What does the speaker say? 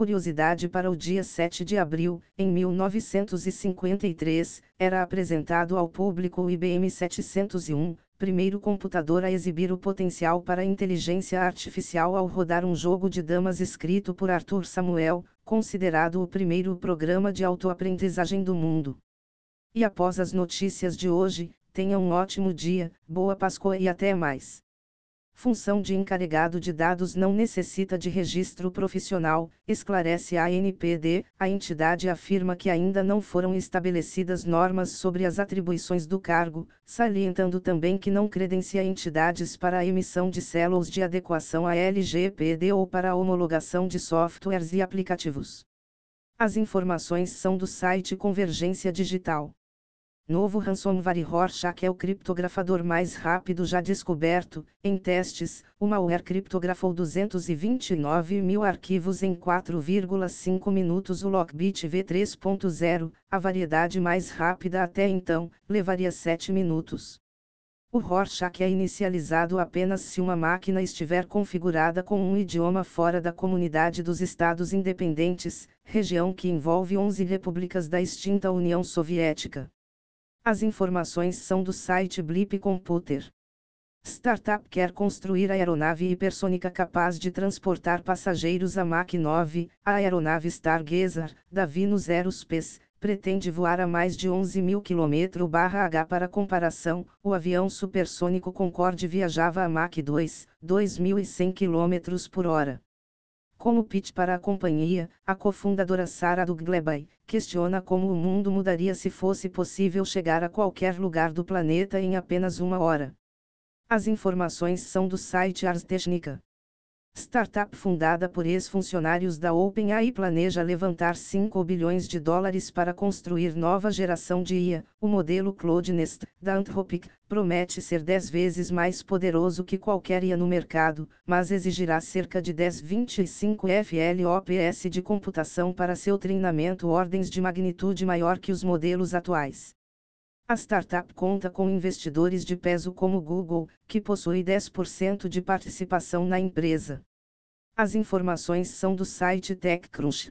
Curiosidade para o dia 7 de abril, em 1953, era apresentado ao público o IBM 701, primeiro computador a exibir o potencial para inteligência artificial ao rodar um jogo de damas escrito por Arthur Samuel, considerado o primeiro programa de autoaprendizagem do mundo. E após as notícias de hoje, tenha um ótimo dia, boa Páscoa e até mais. Função de encarregado de dados não necessita de registro profissional, esclarece a ANPD. A entidade afirma que ainda não foram estabelecidas normas sobre as atribuições do cargo, salientando também que não credencia entidades para a emissão de células de adequação à LGPD ou para a homologação de softwares e aplicativos. As informações são do site Convergência Digital. Novo ransomware Rorschach é o criptografador mais rápido já descoberto. Em testes, o malware criptografou 229 mil arquivos em 4,5 minutos. O Lockbit V3.0, a variedade mais rápida até então, levaria 7 minutos. O Rorschach é inicializado apenas se uma máquina estiver configurada com um idioma fora da Comunidade dos Estados Independentes, região que envolve 11 repúblicas da extinta União Soviética. As informações são do site Blip Computer. Startup quer construir aeronave hipersônica capaz de transportar passageiros a Mach 9. A aeronave Stargazer, da Venus Aerospace, pretende voar a mais de 11 mil km/h. Para comparação, o avião supersônico Concorde viajava a Mach 2, 2.100 km por hora. Como pitch para a companhia, a cofundadora Sarah Duggleby questiona como o mundo mudaria se fosse possível chegar a qualquer lugar do planeta em apenas uma hora. As informações são do site Ars Technica. Startup fundada por ex-funcionários da OpenAI planeja levantar 5 bilhões de dólares para construir nova geração de IA. O modelo Cloudnest, da Anthropic, promete ser 10 vezes mais poderoso que qualquer IA no mercado, mas exigirá cerca de 1025 FLOPS de computação para seu treinamento ordens de magnitude maior que os modelos atuais. A startup conta com investidores de peso como Google, que possui 10% de participação na empresa. As informações são do site TechCrunch.